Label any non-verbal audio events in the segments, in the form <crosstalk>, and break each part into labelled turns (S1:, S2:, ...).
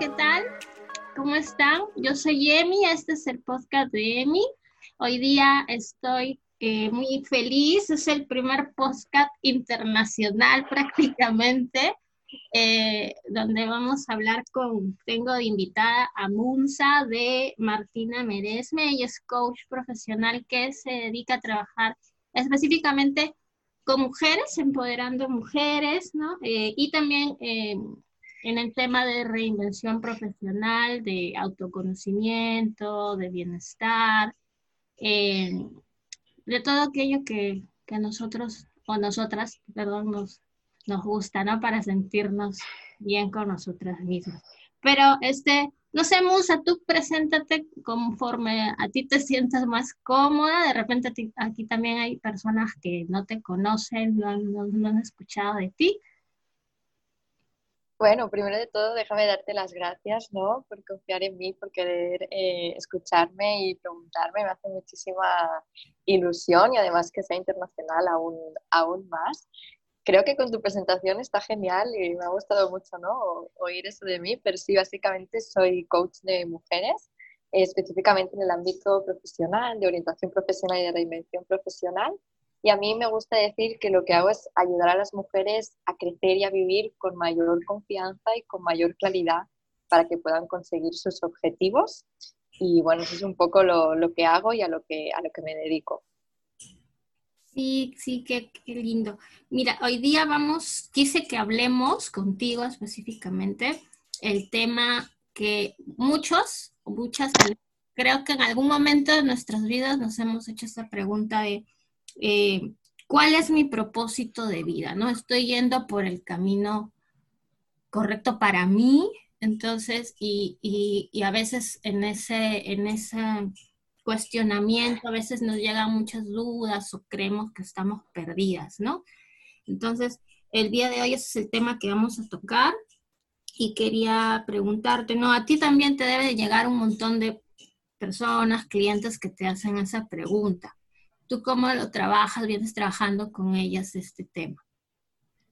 S1: ¿qué tal? ¿Cómo están? Yo soy Emi, este es el podcast de Emi. Hoy día estoy eh, muy feliz, es el primer podcast internacional <laughs> prácticamente, eh, donde vamos a hablar con, tengo de invitada a Munza de Martina Meresme, ella es coach profesional que se dedica a trabajar específicamente con mujeres, empoderando mujeres, ¿no? Eh, y también en el tema de reinvención profesional, de autoconocimiento, de bienestar, eh, de todo aquello que, que, nosotros o nosotras, perdón, nos, nos gusta, ¿no? Para sentirnos bien con nosotras mismas. Pero, este, no sé, Musa, tú preséntate conforme a ti te sientas más cómoda. De repente aquí también hay personas que no te conocen, no, no han escuchado de ti.
S2: Bueno, primero de todo, déjame darte las gracias, ¿no? Por confiar en mí, por querer eh, escucharme y preguntarme. Me hace muchísima ilusión y además que sea internacional aún, aún más. Creo que con tu presentación está genial y me ha gustado mucho, ¿no? oír eso de mí, pero sí, básicamente soy coach de mujeres, específicamente en el ámbito profesional, de orientación profesional y de reinvención profesional. Y a mí me gusta decir que lo que hago es ayudar a las mujeres a crecer y a vivir con mayor confianza y con mayor claridad para que puedan conseguir sus objetivos. Y bueno, eso es un poco lo, lo que hago y a lo que, a lo que me dedico.
S1: Sí, sí, qué, qué, lindo. Mira, hoy día vamos, quise que hablemos contigo específicamente el tema que muchos, muchas, creo que en algún momento de nuestras vidas nos hemos hecho esta pregunta de eh, cuál es mi propósito de vida, ¿no? Estoy yendo por el camino correcto para mí, entonces, y, y, a veces en ese, en ese cuestionamiento, a veces nos llegan muchas dudas o creemos que estamos perdidas, ¿no? Entonces, el día de hoy ese es el tema que vamos a tocar y quería preguntarte, ¿no? A ti también te debe de llegar un montón de personas, clientes que te hacen esa pregunta. ¿Tú cómo lo trabajas? ¿Vienes trabajando con ellas este tema?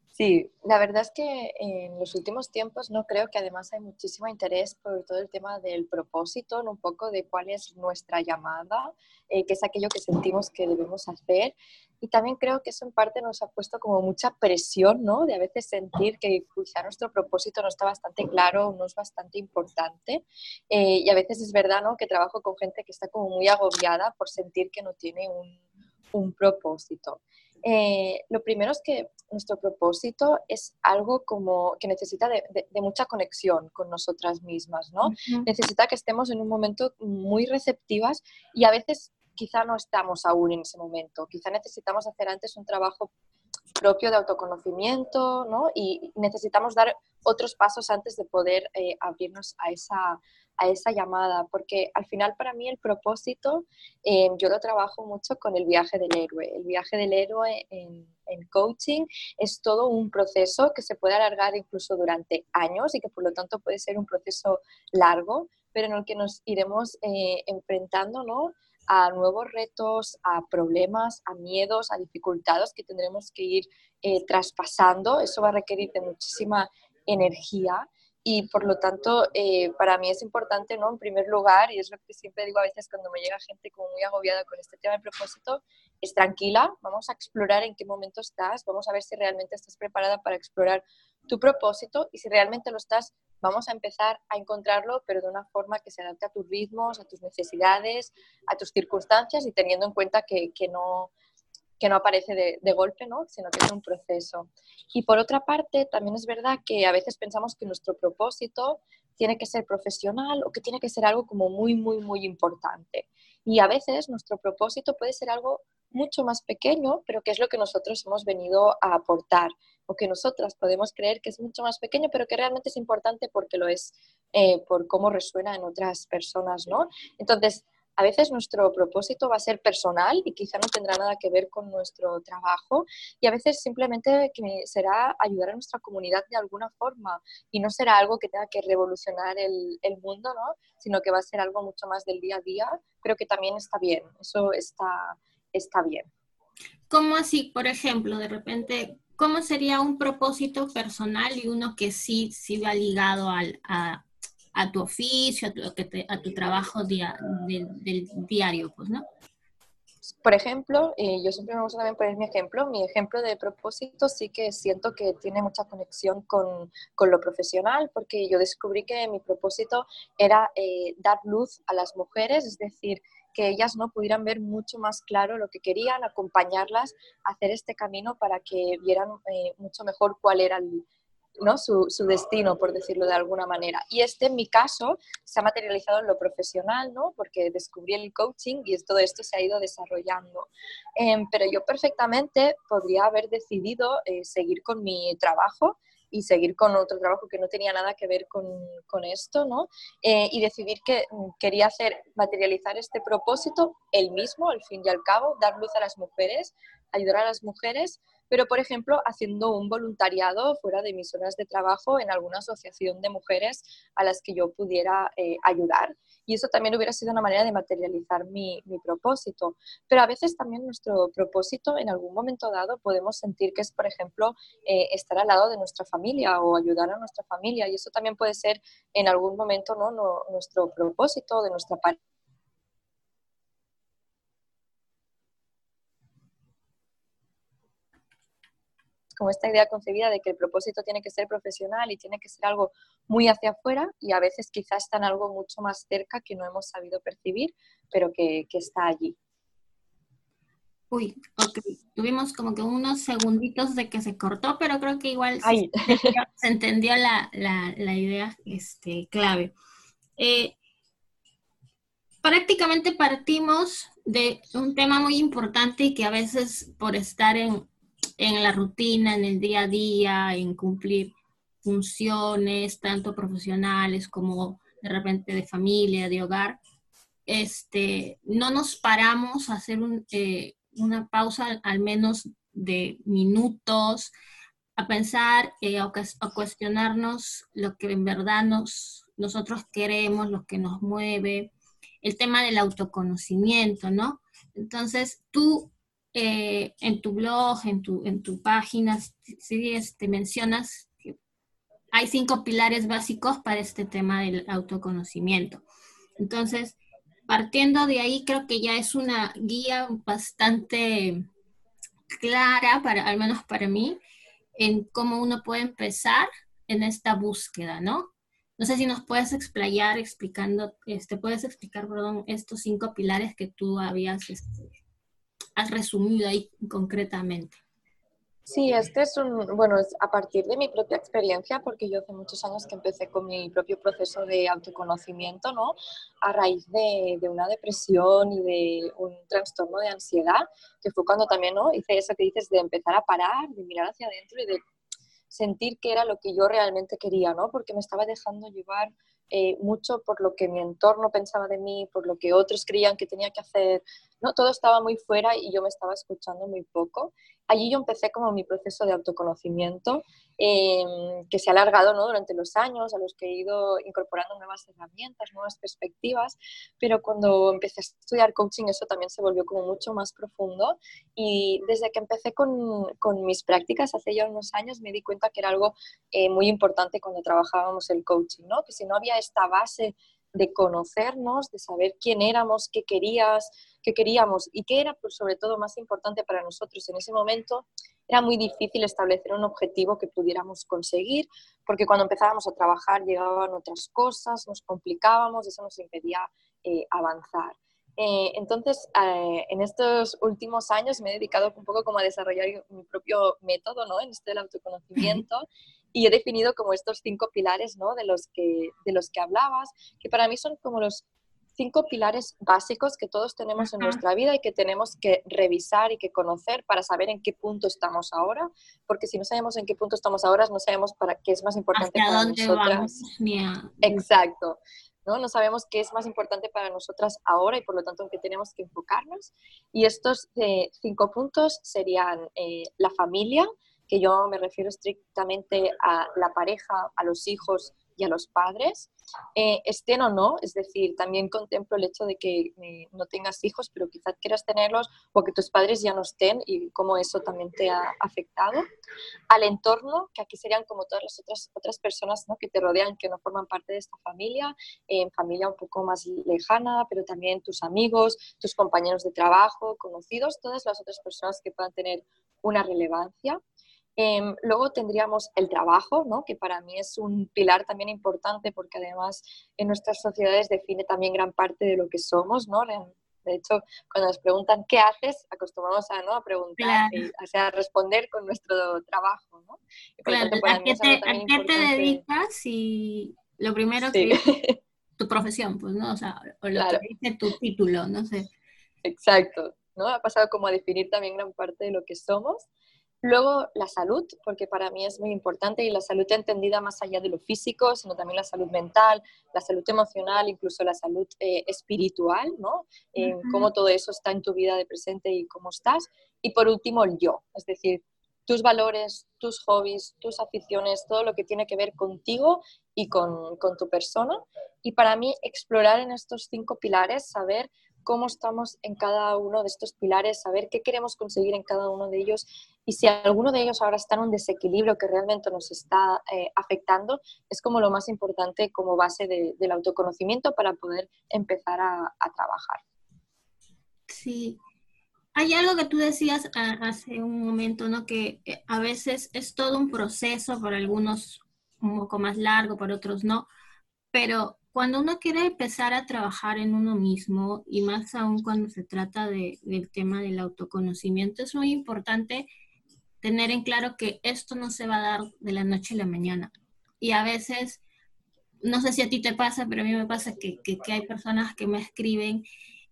S2: Sí, la verdad es que en los últimos tiempos no creo que además hay muchísimo interés por todo el tema del propósito, un poco de cuál es nuestra llamada, eh, qué es aquello que sentimos que debemos hacer. Y también creo que eso en parte nos ha puesto como mucha presión, ¿no? De a veces sentir que quizá nuestro propósito no está bastante claro, no es bastante importante. Eh, y a veces es verdad, ¿no? Que trabajo con gente que está como muy agobiada por sentir que no tiene un, un propósito. Eh, lo primero es que nuestro propósito es algo como que necesita de, mucha conexión con nosotras mismas, ¿no? Necesita que estemos en un momento muy receptivas y a veces quizá no estamos aún en ese momento, quizá necesitamos hacer antes un trabajo propio de autoconocimiento, ¿no? Y necesitamos dar otros pasos antes de poder eh, abrirnos a esa, a esa llamada, porque al final para mí el propósito, eh, yo lo trabajo mucho con el viaje del héroe. El viaje del héroe en, coaching es todo un proceso que se puede alargar incluso durante años y que por lo tanto puede ser un proceso largo, pero en el que nos iremos eh, enfrentando, ¿no? a nuevos retos, a problemas, a miedos, a dificultades que tendremos que ir eh, traspasando. Eso va a requerir de muchísima energía y por lo tanto eh, para mí es importante, ¿no? En primer lugar, y es lo que siempre digo a veces cuando me llega gente como muy agobiada con este tema de propósito, es tranquila, vamos a explorar en qué momento estás, vamos a ver si realmente estás preparada para explorar tu propósito y si realmente lo estás, vamos a empezar a encontrarlo, pero de una forma que se adapte a tus ritmos, a tus necesidades, a tus circunstancias y teniendo en cuenta que, que no que no aparece de, golpe, ¿no? sino que es un proceso. Y por otra parte, también es verdad que a veces pensamos que nuestro propósito tiene que ser profesional o que tiene que ser algo como muy, muy, muy importante. Y a veces nuestro propósito puede ser algo mucho más pequeño, pero que es lo que nosotros hemos venido a aportar o que nosotras podemos creer que es mucho más pequeño, pero que realmente es importante porque lo es eh, por cómo resuena en otras personas, ¿no? Entonces, a veces nuestro propósito va a ser personal y quizá no tendrá nada que ver con nuestro trabajo y a veces simplemente será ayudar a nuestra comunidad de alguna forma y no será algo que tenga que revolucionar el, mundo, ¿no? sino que va a ser algo mucho más del día a día, pero que también está bien, eso está, está bien.
S1: ¿Cómo así, por ejemplo, de repente, cómo sería un propósito personal y uno que sí, sí va ligado al, a, a tu oficio, a tu, trabajo del diario, pues, ¿no?
S2: Por ejemplo, eh, yo siempre me gusta también poner mi ejemplo, mi ejemplo de propósito sí que siento que tiene mucha conexión con, con lo profesional, porque yo descubrí que mi propósito era eh, dar luz a las mujeres, es decir, que ellas no pudieran ver mucho más claro lo que querían, acompañarlas hacer este camino para que vieran eh, mucho mejor cuál era el, ¿no? Su, destino, por decirlo de alguna manera. Y este, en mi caso, se ha materializado en lo profesional, ¿no? porque descubrí el coaching y todo esto se ha ido desarrollando. Eh, pero yo perfectamente podría haber decidido eh, seguir con mi trabajo y seguir con otro trabajo que no tenía nada que ver con, con esto, ¿no? Eh, y decidir que mm, quería hacer, materializar este propósito el mismo, al fin y al cabo, dar luz a las mujeres, ayudar a las mujeres pero por ejemplo haciendo un voluntariado fuera de mis horas de trabajo en alguna asociación de mujeres a las que yo pudiera eh, ayudar. Y eso también hubiera sido una manera de materializar mi, mi, propósito. Pero a veces también nuestro propósito en algún momento dado podemos sentir que es, por ejemplo, eh, estar al lado de nuestra familia o ayudar a nuestra familia. Y eso también puede ser en algún momento ¿no? nuestro propósito de nuestra pareja como esta idea concebida de que el propósito tiene que ser profesional y tiene que ser algo muy hacia afuera y a veces quizás está en algo mucho más cerca que no hemos sabido percibir, pero que, que está allí.
S1: Uy, ok. Tuvimos como que unos segunditos de que se cortó, pero creo que igual se, <laughs> se, entendió la, la, la, idea este, clave. Eh, prácticamente partimos de un tema muy importante y que a veces por estar en, en la rutina, en el día a día, en cumplir funciones, tanto profesionales como de repente de familia, de hogar, este, no nos paramos a hacer eh, una pausa al menos de minutos, a pensar eh, o a cuestionarnos lo que en verdad nos, nosotros queremos, lo que nos mueve, el tema del autoconocimiento, ¿no? Entonces, tú eh, en tu blog, en tu, en tu página, sí, este, mencionas hay cinco pilares básicos para este tema del autoconocimiento. Entonces, partiendo de ahí, creo que ya es una guía bastante clara, para, al menos para mí, en cómo uno puede empezar en esta búsqueda, ¿no? No sé si nos puedes explayar explicando, este, puedes explicar, perdón, estos cinco pilares que tú habías este, has resumido ahí concretamente?
S2: Sí, este es un, bueno, es a partir de mi propia experiencia, porque yo hace muchos años que empecé con mi propio proceso de autoconocimiento, ¿no? A raíz de, de una depresión y de un trastorno de ansiedad, que fue cuando también, ¿no? Hice eso que dices de empezar a parar, de mirar hacia adentro y de sentir que era lo que yo realmente quería, ¿no? Porque me estaba dejando llevar eh, mucho por lo que mi entorno pensaba de mí, por lo que otros creían que tenía que hacer, ¿no? Todo estaba muy fuera y yo me estaba escuchando muy poco allí yo empecé como mi proceso de autoconocimiento, em, que se ha alargado ¿no? durante los años, a los que he ido incorporando nuevas herramientas, nuevas perspectivas, pero cuando empecé a estudiar coaching eso también se volvió como mucho más profundo y desde que empecé con, con mis prácticas hace ya unos años me di cuenta que era algo eh, muy importante cuando trabajábamos el coaching, ¿no? que si no había esta base de conocernos, de saber quién éramos, qué querías, qué queríamos y qué era, pues, sobre todo, más importante para nosotros en ese momento, era muy difícil establecer un objetivo que pudiéramos conseguir, porque cuando empezábamos a trabajar llegaban otras cosas, nos complicábamos, eso nos impedía eh, avanzar. Eh, entonces, eh, en estos últimos años me he dedicado un poco como a desarrollar mi propio método, ¿no? En este del autoconocimiento <laughs> y he definido como estos cinco pilares, ¿no? De los que, de los que hablabas, que para mí son como los cinco pilares básicos que todos tenemos en nuestra vida y que tenemos que revisar y que conocer para saber en qué punto estamos ahora, porque si no sabemos en qué punto estamos ahora, no sabemos para qué es más importante para nosotras. Exacto. ¿no? ¿no? sabemos qué es más importante para nosotras ahora y por lo tanto en qué tenemos que enfocarnos. Y estos eh, cinco puntos serían eh, la familia, que yo me refiero estrictamente a la pareja, a los hijos y a los padres, eh, estén o no, es decir, también contemplo el hecho de que eh, no tengas hijos, pero quizás quieras tenerlos o que tus padres ya no estén y cómo eso también te ha afectado, al entorno, que aquí serían como todas las otras, otras personas ¿no? que te rodean, que no forman parte de esta familia, en familia un poco más lejana, pero también tus amigos, tus compañeros de trabajo, conocidos, todas las otras personas que puedan tener una relevancia. Em, luego tendríamos el trabajo, ¿no? que para mí es un pilar también importante porque además en nuestras sociedades define también gran parte de lo que somos. ¿no? De hecho, cuando nos preguntan qué haces, acostumbramos a, ¿no? a preguntar, y, a responder con nuestro trabajo. ¿no?
S1: claro, ¿A qué, te, dedicas? Y lo primero que <laughs> tu profesión, pues, ¿no? O sea, o lo que dice tu título, no sé.
S2: Exacto, ¿no? Ha pasado como a definir también gran parte de lo que somos. Luego la salud, porque para mí es muy importante y la salud entendida más allá de lo físico, sino también la salud mental, la salud emocional, incluso la salud eh, espiritual, ¿no? cómo todo eso está en tu vida de presente y cómo estás. Y por último, el yo, es decir, tus valores, tus hobbies, tus aficiones, todo lo que tiene que ver contigo y con, con tu persona. Y para mí, explorar en estos cinco pilares, saber cómo estamos en cada uno de estos pilares, saber qué queremos conseguir en cada uno de ellos y si alguno de ellos ahora está en un desequilibrio que realmente nos está eh, afectando, es como lo más importante como base del autoconocimiento para poder empezar a, trabajar.
S1: Sí, hay algo que tú decías hace un momento, ¿no? Que eh, a veces es todo un proceso, para algunos un poco más largo, para otros no, pero cuando uno quiere empezar a trabajar en uno mismo, y más aún cuando se trata de, del tema del autoconocimiento, es muy importante tener en claro que esto no se va a dar de la noche a la mañana. Y a veces, no sé si a ti te pasa, pero a mí me pasa que, que, hay personas que me escriben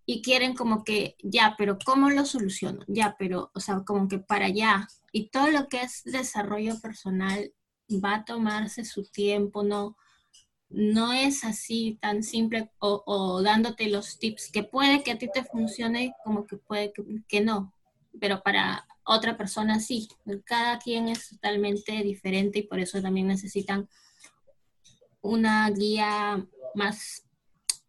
S1: y quieren como que, ya, pero ¿cómo lo soluciono? Ya, pero, o sea, como que para allá. Y todo lo que es desarrollo personal va a tomarse su tiempo, ¿no? No es así tan simple o, dándote los tips que puede que a ti te funcione como que puede que, que no, pero para otra persona sí. Cada quien es totalmente diferente y por eso también necesitan una guía más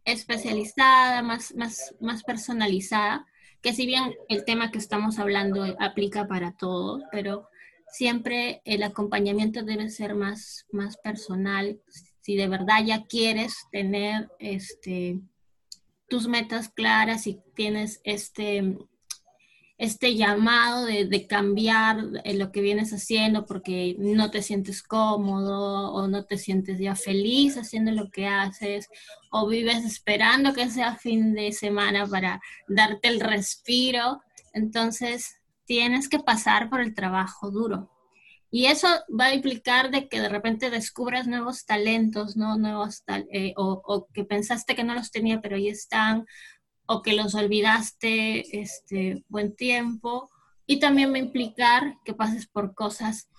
S1: especializada, más, más, más personalizada, que si bien el tema que estamos hablando aplica para todos, pero siempre el acompañamiento debe ser más, más personal. Si de verdad ya quieres tener este, tus metas claras y tienes este, este llamado de, cambiar lo que vienes haciendo porque no te sientes cómodo o no te sientes ya feliz haciendo lo que haces o vives esperando que sea fin de semana para darte el respiro. Entonces, tienes que pasar por el trabajo duro. Y eso va a implicar de que de repente descubras nuevos talentos, ¿no? Nuevos eh, o, que pensaste que no los tenía, pero ahí están, o que los olvidaste este buen tiempo y también va a implicar que pases por cosas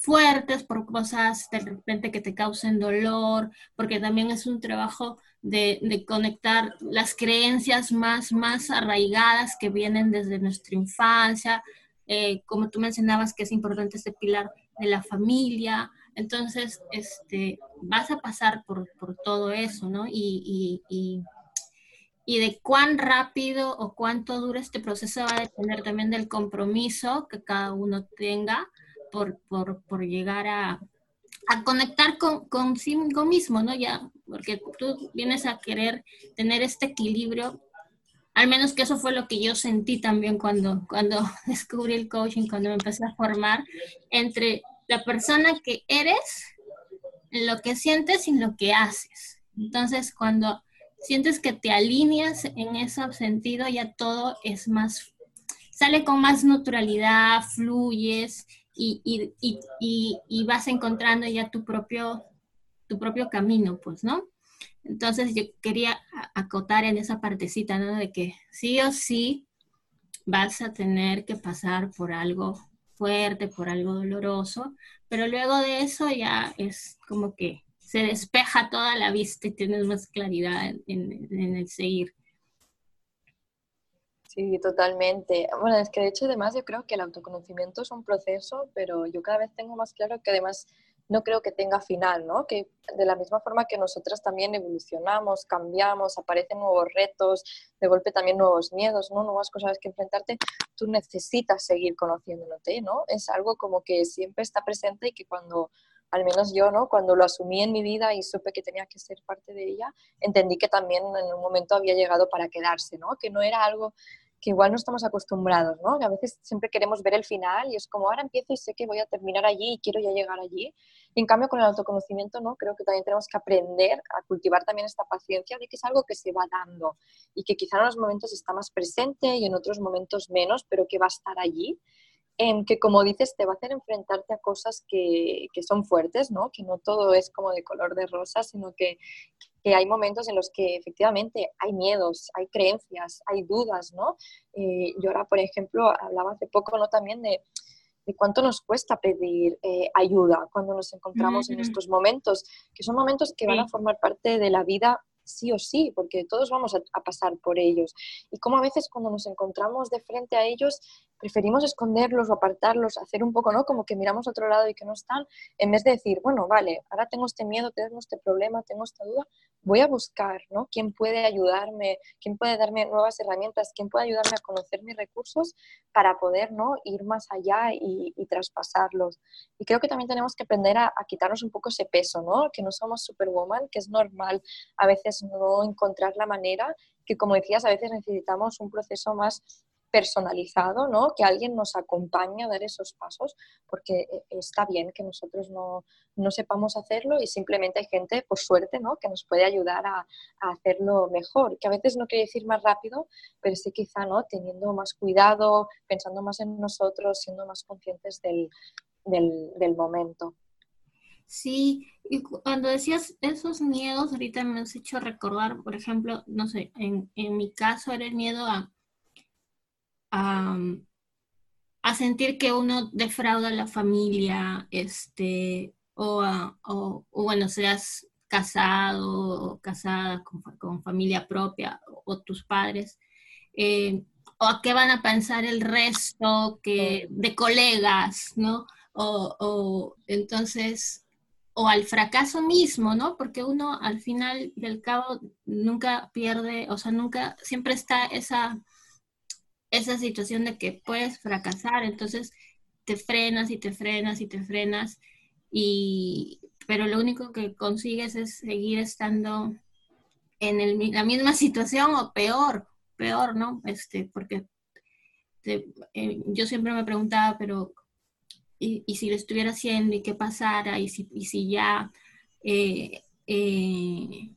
S1: fuertes, por cosas de repente que te causen dolor, porque también es un trabajo de, conectar las creencias más, más arraigadas que vienen desde nuestra infancia, eh, como tú mencionabas que es importante este pilar de la familia, entonces este, vas a pasar por, todo eso, ¿no? y y de cuán rápido o cuánto dura este proceso va a depender también del compromiso que cada uno tenga por, por, por llegar a, a, conectar con, consigo mismo, ¿no? Ya, porque tú vienes a querer tener este equilibrio, al menos que eso fue lo que yo sentí también cuando, cuando <laughs> descubrí el coaching, cuando me empecé a formar, entre la persona que eres, lo que sientes y lo que haces. Entonces, cuando sientes que te alineas en ese sentido, ya todo es más, sale con más naturalidad, fluyes y, y, vas encontrando ya tu propio, tu propio camino, pues, ¿no? Entonces yo quería acotar en esa partecita, ¿no? De que sí o sí vas a tener que pasar por algo fuerte, por algo doloroso, pero luego de eso ya es como que se despeja toda la vista y tienes más claridad en, el seguir.
S2: Sí, totalmente. Bueno, es que de hecho además yo creo que el autoconocimiento es un proceso, pero yo cada vez tengo más claro que además no creo que tenga final, ¿no? Que de la misma forma que nosotras también evolucionamos, cambiamos, aparecen nuevos retos, de golpe también nuevos miedos, ¿no? Nuevas cosas que enfrentarte, tú necesitas seguir conociéndote, ¿no? Es algo como que siempre está presente y que cuando al menos yo, ¿no? Cuando lo asumí en mi vida y supe que tenía que ser parte de ella, entendí que también en un momento había llegado para quedarse, ¿no? Que no era algo que igual no estamos acostumbrados, ¿no? Que a veces siempre queremos ver el final y es como ahora empiezo y sé que voy a terminar allí y quiero ya llegar allí. En cambio con el autoconocimiento, ¿no? Creo que también tenemos que aprender a cultivar también esta paciencia de que es algo que se va dando y que quizá en unos momentos está más presente y en otros momentos menos, pero que va a estar allí que como dices te va a hacer enfrentarte a cosas que, que, son fuertes, ¿no? Que no todo es como de color de rosa, sino que, que, hay momentos en los que efectivamente hay miedos, hay creencias, hay dudas, ¿no? Eh, yo ahora, por ejemplo, hablaba hace poco, ¿no? También de, de cuánto nos cuesta pedir eh, ayuda cuando nos encontramos en estos momentos, que son momentos que van a formar parte de la vida sí o sí, porque todos vamos a, a, pasar por ellos. Y como a veces cuando nos encontramos de frente a ellos preferimos esconderlos o apartarlos, hacer un poco, ¿no? Como que miramos a otro lado y que no están, en vez de decir, bueno, vale, ahora tengo este miedo, tengo este problema, tengo esta duda, voy a buscar, ¿no? ¿Quién puede ayudarme? ¿Quién puede darme nuevas herramientas? ¿Quién puede ayudarme a conocer mis recursos para poder, ¿no? Ir más allá y, traspasarlos. Y creo que también tenemos que aprender a, a, quitarnos un poco ese peso, ¿no? Que no somos superwoman, que es normal a veces no encontrar la manera, que como decías, a veces necesitamos un proceso más personalizado, ¿no? Que alguien nos acompañe a dar esos pasos, porque eh, está bien que nosotros no, no sepamos hacerlo y simplemente hay gente, por suerte, ¿no? Que nos puede ayudar a, hacerlo mejor, que a veces no quiere decir más rápido, pero sí quizá, ¿no? Teniendo más cuidado, pensando más en nosotros, siendo más conscientes del, del, del momento.
S1: Sí, y cuando decías esos miedos, ahorita me has hecho recordar, por ejemplo, no sé, en, en mi caso era el miedo a, a, sentir que uno defrauda a la familia, este, o, o, bueno, seas casado o casada con, familia propia o, tus padres, eh, o a qué van a pensar el resto que, de colegas, ¿no? O, o, entonces, o al fracaso mismo, ¿no? Porque uno al final del cabo nunca pierde, o sea, nunca, siempre está esa esa situación de que puedes fracasar, entonces te frenas y te frenas y te frenas, y, pero lo único que consigues es seguir estando en la misma <laughs> situación o peor, peor, ¿no? Este, porque eh, yo siempre me preguntaba, pero ¿y, si lo estuviera haciendo y qué pasara? ¿Y si, y si ya... Eh, eh,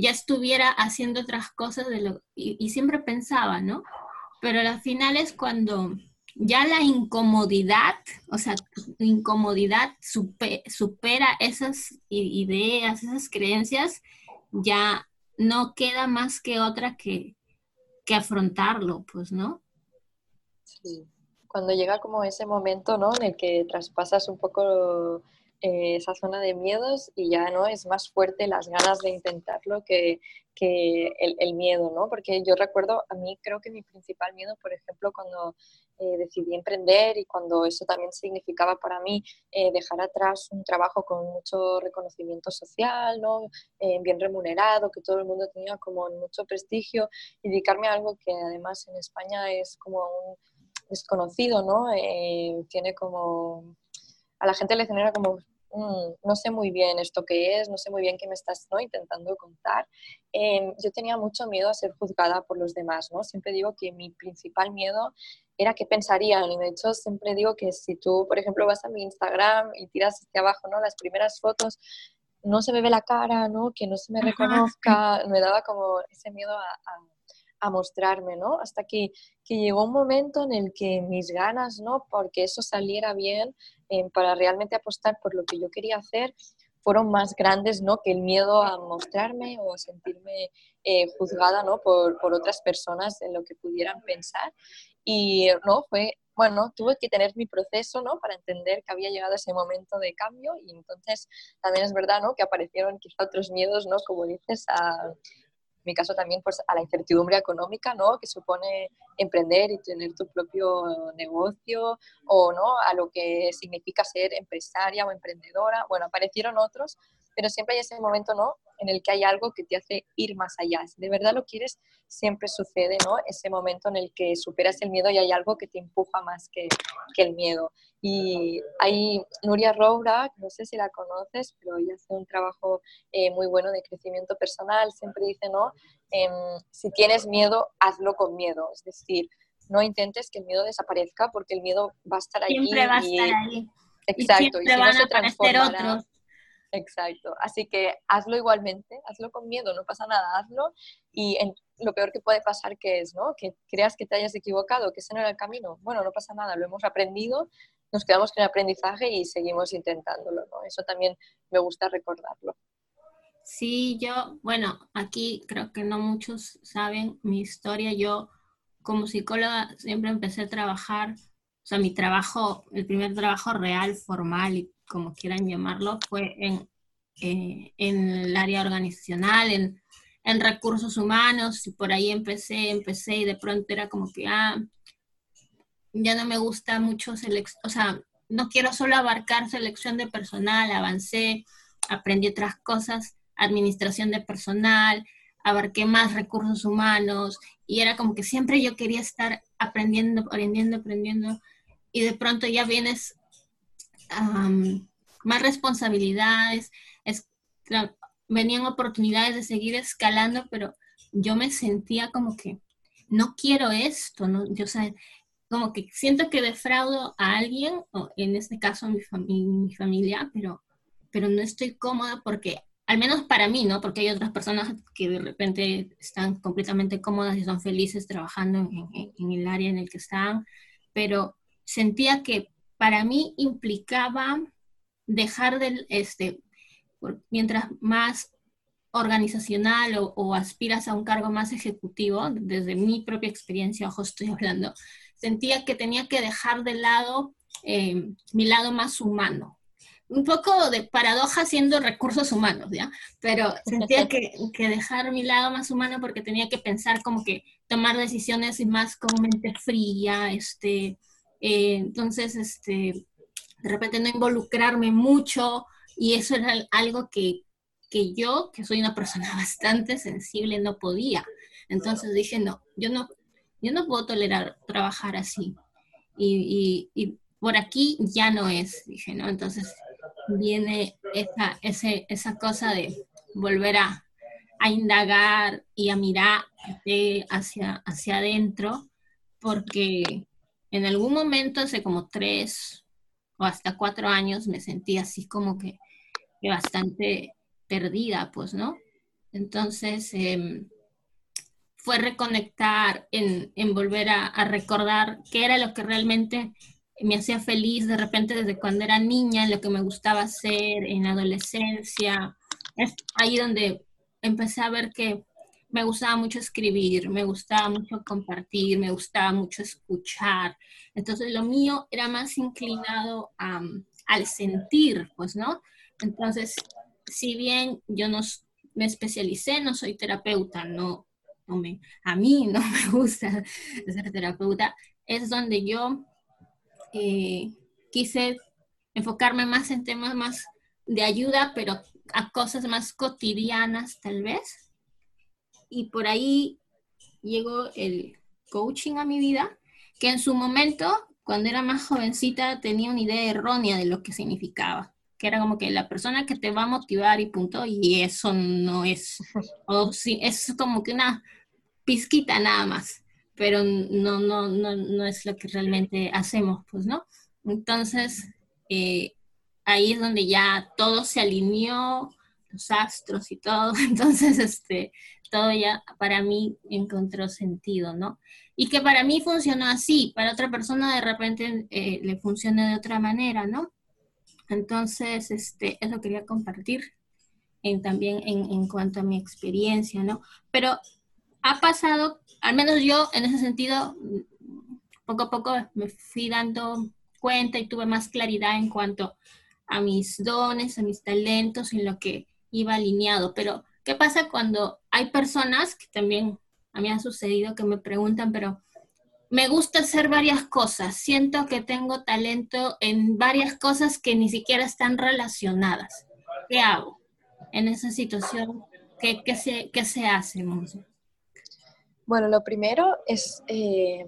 S1: ya estuviera haciendo otras cosas de lo, y, siempre pensaba, ¿no? Pero al final es cuando ya la incomodidad, o sea, incomodidad supera esas ideas, esas creencias, ya no queda más que otra que, que afrontarlo, pues, ¿no?
S2: Sí. Cuando llega como ese momento, ¿no? En el que traspasas un poco eh, esa zona de miedos y ya no es más fuerte las ganas de intentarlo que, que el, miedo, ¿no? Porque yo recuerdo, a mí creo que mi principal miedo, por ejemplo, cuando eh, decidí emprender y cuando eso también significaba para mí eh, dejar atrás un trabajo con mucho reconocimiento social, ¿no? bien remunerado, que todo el mundo tenía como mucho prestigio y dedicarme a algo que además en España es como un desconocido, ¿no? tiene como a la gente le genera como Mm, no sé muy bien esto que es, no sé muy bien qué me estás ¿no? intentando contar. Em, yo tenía mucho miedo a ser juzgada por los demás, ¿no? Siempre digo que mi principal miedo era qué pensarían y de hecho siempre digo que si tú, por ejemplo, vas a mi Instagram y tiras hacia abajo, ¿no? Las primeras fotos, no se me ve la cara, ¿no? Que no se me reconozca, me daba como ese miedo a, a, mostrarme, ¿no? Hasta que, que, llegó un momento en el que mis ganas, ¿no? Porque eso saliera bien, para realmente apostar por lo que yo quería hacer fueron más grandes ¿no? que el miedo a mostrarme o a sentirme eh, juzgada ¿no? por, por, otras personas en lo que pudieran pensar. Y no, fue, bueno, tuve que tener mi proceso ¿no? para entender que había llegado ese momento de cambio y entonces también es verdad ¿no? que aparecieron quizá otros miedos, ¿no? como dices, a, mi caso también pues a la incertidumbre económica, ¿no? Que supone emprender y tener tu propio negocio o, ¿no? A lo que significa ser empresaria o emprendedora. Bueno, aparecieron otros, pero siempre hay ese momento, ¿no? En el que hay algo que te hace ir más allá. Si de verdad lo quieres, siempre sucede, ¿no? Ese momento en el que superas el miedo y hay algo que te empuja más que, que el miedo. Y hay Nuria Roura, no sé si la conoces, pero ella hace un trabajo eh, muy bueno de crecimiento personal. Siempre dice, ¿no? Em, si tienes miedo, hazlo con miedo. Es decir, no intentes que el miedo desaparezca porque el miedo va a estar
S1: ahí. Siempre va a estar ahí.
S2: Exacto,
S1: y, si no se transformará. Otros
S2: Exacto. Así que hazlo igualmente, hazlo con miedo, no pasa nada, hazlo. Y lo peor que puede pasar que es, ¿no? Que creas que te hayas equivocado, que ese no era el camino. Bueno, no pasa nada, lo hemos aprendido, nos quedamos con el aprendizaje y seguimos intentándolo, ¿no? Eso también me gusta recordarlo.
S1: Sí, yo, bueno, aquí creo que no muchos saben mi historia. Yo como psicóloga siempre empecé a trabajar, o sea, mi trabajo, el primer trabajo real, formal y como quieran llamarlo, fue en, eh, en el área organizacional, en, en, recursos humanos, y por ahí empecé, empecé y de pronto era como que, ah, ya no me gusta mucho, o sea, no quiero solo abarcar selección de personal, avancé, aprendí otras cosas, administración de personal, abarqué más recursos humanos y era como que siempre yo quería estar aprendiendo, aprendiendo, aprendiendo y de pronto ya vienes más responsabilidades, venían oportunidades de seguir escalando, pero yo me sentía como que no quiero esto, ¿no? Yo, o como que siento que defraudo a alguien, o en este caso mi, mi familia, pero, pero no estoy cómoda porque, al menos para mí, ¿no? Porque hay otras personas que de repente están completamente cómodas y son felices trabajando en, en el área en el que están, pero sentía que para mí implicaba dejar del, este, mientras más organizacional o, aspiras a un cargo más ejecutivo, desde mi propia experiencia, ojo, estoy hablando, sentía que tenía que dejar de lado eh, mi lado más humano. Un poco de paradoja siendo recursos humanos, ¿ya? Pero sentía <laughs> que, que, dejar mi lado más humano porque tenía que pensar como que tomar decisiones más con mente fría, este, eh, entonces, este, de repente no involucrarme mucho y eso era algo que, que yo, que soy una persona <laughs> bastante sensible, no podía. Entonces dije, no, yo no, yo no puedo tolerar trabajar así. Y, y, por aquí ya no es, dije, ¿no? Entonces viene esa, ese, esa cosa de volver a, a indagar y a mirar hacia, hacia adentro, porque en algún momento, hace como tres o hasta cuatro años, me sentí así como que, bastante perdida, pues, ¿no? Entonces, em, fue reconectar, en, volver a, recordar qué era lo que realmente me hacía feliz de repente desde cuando era niña, lo que me gustaba hacer en la adolescencia. Es ahí donde empecé a ver que me gustaba mucho escribir, me gustaba mucho compartir, me gustaba mucho escuchar. Entonces lo mío era más inclinado al sentir, pues, ¿no? Entonces, si bien yo no me especialicé, no soy terapeuta, no, me, a mí <laughs> no me gusta ser terapeuta, es donde yo eh, quise enfocarme más en temas más de ayuda, pero a cosas más cotidianas tal vez y por ahí llegó el coaching a mi vida, que en su momento, cuando era más jovencita, tenía una idea errónea de lo que significaba, que era como que la persona que te va a motivar y punto, y eso no es, o sí, es como que una pizquita nada más, pero no, no, no, no es lo que realmente hacemos, pues, ¿no? Entonces, eh, ahí es donde ya todo se alineó, los astros y todo, <laughs> entonces, este, todo ya para mí encontró sentido, ¿no? Y que para mí funcionó así, para otra persona de repente eh, le funciona de otra manera, ¿no? Entonces, este, eso quería compartir en, también en, en cuanto a mi experiencia, ¿no? Pero ha pasado, al menos yo en ese sentido, poco a poco me fui dando cuenta y tuve más claridad en cuanto a mis dones, a mis talentos, en lo que iba alineado, pero ¿qué pasa cuando hay personas que también a mí ha sucedido que me preguntan, pero me gusta hacer varias cosas, siento que tengo talento en varias cosas que ni siquiera están relacionadas. ¿Qué hago en esa situación? ¿Qué, se, qué se hace?
S2: Bueno, lo primero es eh,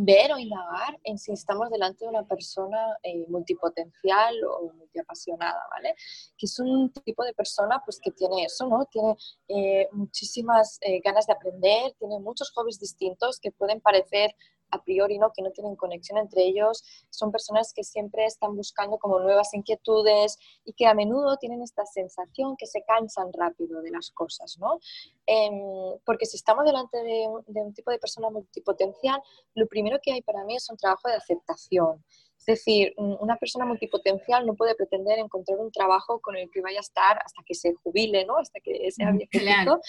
S2: ver o indagar en si estamos delante de una persona eh, multipotencial o multiapasionada, ¿vale? Que es un tipo de persona pues que tiene eso, ¿no? Tiene eh, muchísimas ganas de aprender, tiene muchos hobbies distintos que pueden parecer a priori, ¿no? que no tienen conexión entre ellos, son personas que siempre están buscando como nuevas inquietudes y que a menudo tienen esta sensación que se cansan rápido de las cosas, ¿no? Em, porque si estamos delante de un, tipo de persona multipotencial, lo primero que hay para mí es un trabajo de aceptación. Es decir, una persona multipotencial no puede pretender encontrar un trabajo con el que vaya a estar hasta que se jubile, ¿no? Hasta que sea viejito,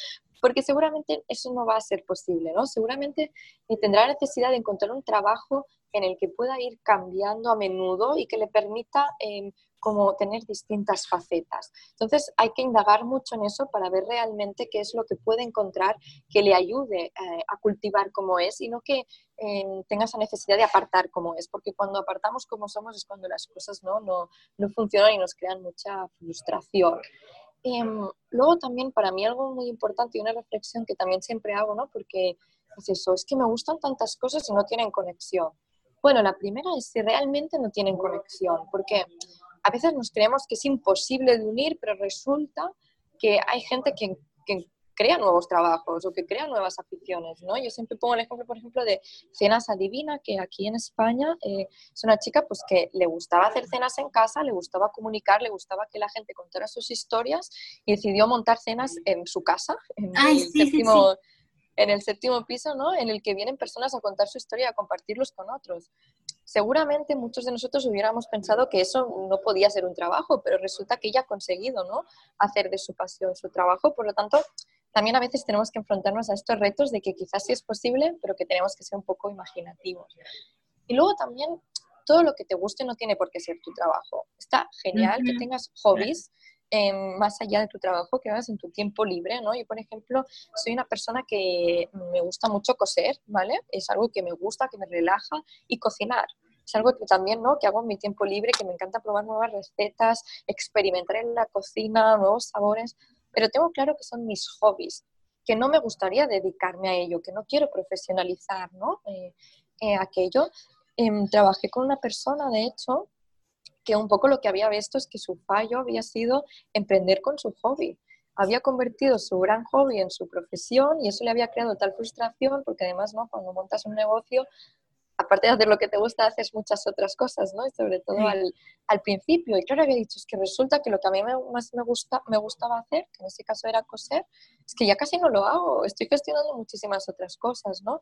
S2: porque seguramente eso no va a ser posible, ¿no? Seguramente tendrá necesidad de encontrar un trabajo en el que pueda ir cambiando a menudo y que le permita em, como tener distintas facetas. Entonces hay que indagar mucho en eso para ver realmente qué es lo que puede encontrar que le ayude eh, a cultivar como es y no que em, tenga esa necesidad de apartar como es, porque cuando apartamos como somos es cuando las cosas no, no, no funcionan y nos crean mucha frustración. Em, luego también para mí algo muy importante y una reflexión que también siempre hago, ¿no? Porque es eso, es que me gustan tantas cosas y no tienen conexión. Bueno, la primera es si realmente no tienen conexión, porque a veces nos creemos que es imposible de unir, pero resulta que hay gente que, que crea nuevos trabajos o que crea nuevas aficiones, ¿no? Yo siempre pongo el ejemplo, por ejemplo, de Cenas Adivina, que aquí en España eh, es una chica pues que le gustaba hacer cenas en casa, le gustaba comunicar, le gustaba que la gente contara sus historias y decidió montar cenas en su casa, en el séptimo... En el séptimo piso, ¿no? En el que vienen personas a contar su historia a compartirlos con otros seguramente muchos de nosotros hubiéramos pensado que eso no podía ser un trabajo, pero resulta que ella ha conseguido ¿no? hacer de su pasión su trabajo. Por lo tanto, también a veces tenemos que enfrentarnos a estos retos de que quizás sí es posible, pero que tenemos que ser un poco imaginativos. Y luego también, todo lo que te guste no tiene por qué ser tu trabajo. Está genial que tengas hobbies em, más allá de tu trabajo, que hagas en tu tiempo libre, ¿no? Yo, por ejemplo, soy una persona que me gusta mucho coser, ¿vale? Es algo que me gusta, que me relaja, y cocinar es algo que también, ¿no? Que hago en mi tiempo libre, que me encanta probar nuevas recetas, experimentar en la cocina, nuevos sabores pero tengo claro que son mis hobbies, que no me gustaría dedicarme a ello, que no quiero profesionalizar ¿no? Eh, eh, aquello. Em, trabajé con una persona, de hecho, que un poco lo que había visto es que su fallo había sido emprender con su hobby. Había convertido su gran hobby en su profesión y eso le había creado tal frustración porque además, ¿no? Cuando montas un negocio aparte de hacer lo que te gusta, haces muchas otras cosas, ¿no? Y sobre todo al, al, principio. Y claro, había dicho, es que resulta que lo que a mí más me, gusta, me gustaba hacer, que en ese caso era coser, es que ya casi no lo hago, estoy gestionando muchísimas otras cosas, ¿no?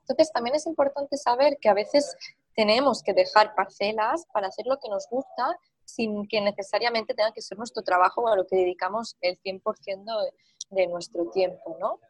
S2: Entonces también es importante saber que a veces tenemos que dejar parcelas para hacer lo que nos gusta sin que necesariamente tenga que ser nuestro trabajo o a lo que dedicamos el 100% de, de nuestro tiempo, ¿no?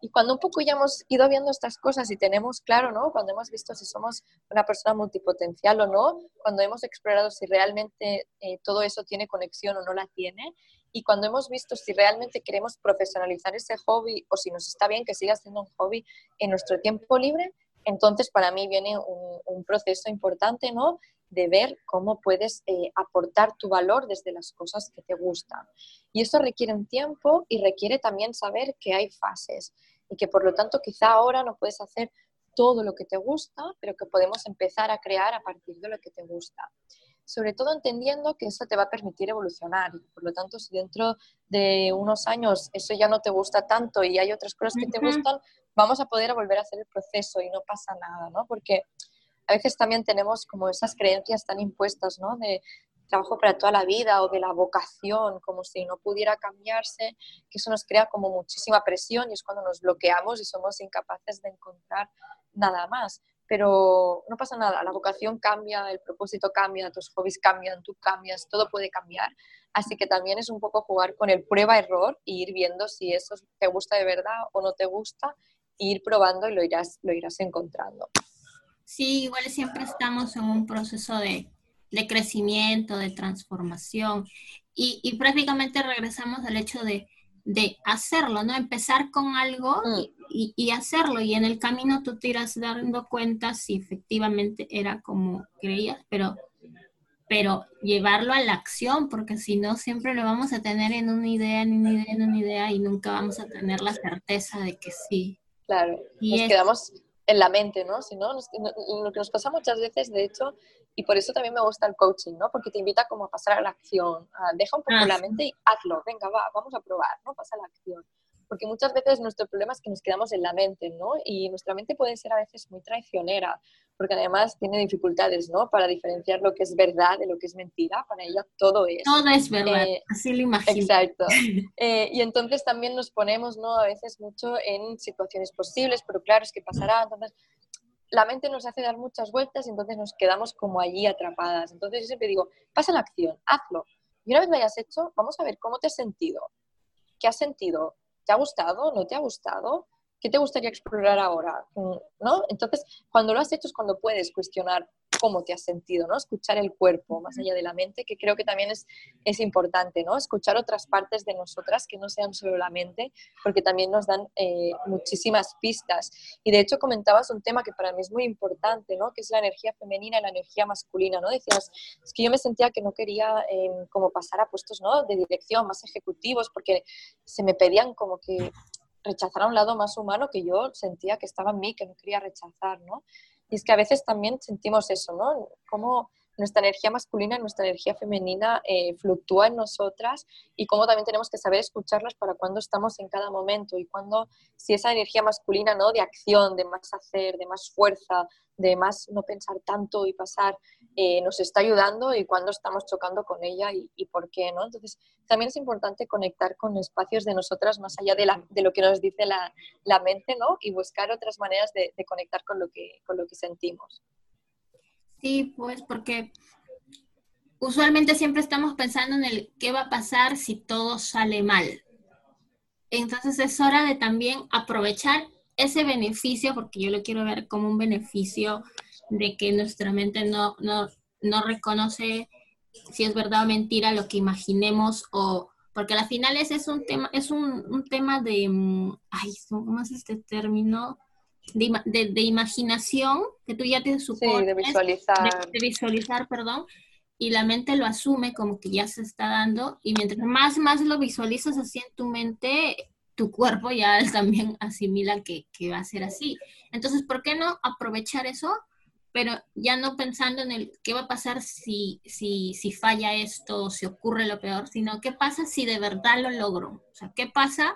S2: Y cuando un poco ya hemos ido viendo estas cosas y tenemos claro, ¿no? Cuando hemos visto si somos una persona multipotencial o no, cuando hemos explorado si realmente eh, todo eso tiene conexión o no la tiene, y cuando hemos visto si realmente queremos profesionalizar ese hobby o si nos está bien que siga siendo un hobby en nuestro tiempo libre, entonces para mí viene un, proceso importante, ¿no? De ver cómo puedes eh, aportar tu valor desde las cosas que te gustan. Y eso requiere un tiempo y requiere también saber que hay fases y que por lo tanto quizá ahora no puedes hacer todo lo que te gusta, pero que podemos empezar a crear a partir de lo que te gusta. Sobre todo entendiendo que eso te va a permitir evolucionar por lo tanto si dentro de unos años eso ya no te gusta tanto y hay otras cosas que te gustan, vamos a poder volver a hacer el proceso y no pasa nada, ¿no? Porque a veces también tenemos como esas creencias tan impuestas, ¿no? De, trabajo para toda la vida o de la vocación, como si no pudiera cambiarse, que eso nos crea como muchísima presión y es cuando nos bloqueamos y somos incapaces de encontrar nada más. Pero no pasa nada, la vocación cambia, el propósito cambia, tus hobbies cambian, tú cambias, todo puede cambiar. Así que también es un poco jugar con el prueba-error e ir viendo si eso te gusta de verdad o no te gusta, ir probando y lo irás, lo irás encontrando.
S1: Sí, igual siempre estamos en un proceso de de crecimiento, de transformación. Y, prácticamente regresamos al hecho de de hacerlo, ¿no? Empezar con algo
S2: Mm.
S1: y, y hacerlo y en el camino tú te irás dando cuenta si efectivamente era como creías, pero, pero llevarlo a la acción, porque si no siempre lo vamos a tener en una idea, en una idea, en una idea y nunca vamos a tener la certeza de que sí.
S2: Claro,
S1: Y
S2: nos
S1: es-
S2: quedamos en la mente, ¿no? Si no, nos- no- lo que nos pasa muchas veces, de hecho, y por eso también me gusta el coaching, ¿no? Porque te invita como a pasar a la acción, a- deja un poco
S1: Ah,
S2: la
S1: sí.
S2: mente y hazlo, venga, va, vamos a probar, ¿no? Pasa a la acción. Porque muchas veces nuestro problema es que nos quedamos en la mente, ¿no? Y nuestra mente puede ser a veces muy traicionera, porque además tiene dificultades, ¿no? Para diferenciar lo que es verdad de lo que es mentira, para ella todo es.
S1: Todo es verdad,
S2: Eh,
S1: así lo imagino.
S2: Exacto. <laughs> Eh, y entonces también nos ponemos, ¿no? A veces mucho en situaciones posibles, pero claro, es que pasará. Entonces, la mente nos hace dar muchas vueltas y entonces nos quedamos como allí atrapadas. Entonces, yo siempre digo, pasa la acción, hazlo. Y una vez lo hayas hecho, vamos a ver cómo te has sentido. ¿Qué has sentido? ¿Te ha gustado? ¿No te ha gustado? ¿Qué te gustaría explorar ahora? ¿No? Entonces, cuando lo has hecho es cuando puedes cuestionar cómo te has sentido, ¿no? Escuchar el cuerpo más allá de la mente, que creo que también es, es importante, ¿no? Escuchar otras partes de nosotras que no sean solo la mente, porque también nos dan eh, muchísimas pistas. Y de hecho comentabas un tema que para mí es muy importante, ¿no? Que es la energía femenina y la energía masculina, ¿no? Decías, es que yo me sentía que no quería eh, como pasar a puestos, ¿no? De dirección, más ejecutivos, porque se me pedían como que rechazara un lado más humano que yo sentía que estaba en mí, que no quería rechazar, ¿no? Y es que a veces también sentimos eso, ¿no? Como nuestra energía masculina y nuestra energía femenina eh, fluctúa en nosotras y cómo también tenemos que saber escucharlas para cuando estamos en cada momento y cuando, si esa energía masculina, ¿no? De acción, de más hacer, de más fuerza, de más no pensar tanto y pasar, eh, nos está ayudando y cuando estamos chocando con ella y, y, por qué, ¿no? Entonces, también es importante conectar con espacios de nosotras más allá de, la, de lo que nos dice la, la, mente, ¿no? Y buscar otras maneras de, de conectar con lo, que, con lo que sentimos.
S1: Sí, pues porque usualmente siempre estamos pensando en el qué va a pasar si todo sale mal. Entonces es hora de también aprovechar ese beneficio, porque yo lo quiero ver como un beneficio de que nuestra mente no, no, no reconoce si es verdad o mentira lo que imaginemos o porque al final ese es un tema, es un, un tema de, ay, ¿cómo es este término? De, de, de, imaginación, que tú ya te supones.
S2: Sí, de visualizar.
S1: De, de, visualizar, perdón, y la mente lo asume como que ya se está dando, y mientras más, más lo visualizas así en tu mente, tu cuerpo ya <laughs> también asimila que, que va a ser así. Entonces, ¿por qué no aprovechar eso? Pero ya no pensando en el qué va a pasar si, si, si falla esto, si ocurre lo peor, sino qué pasa si de verdad lo logro. O sea, qué pasa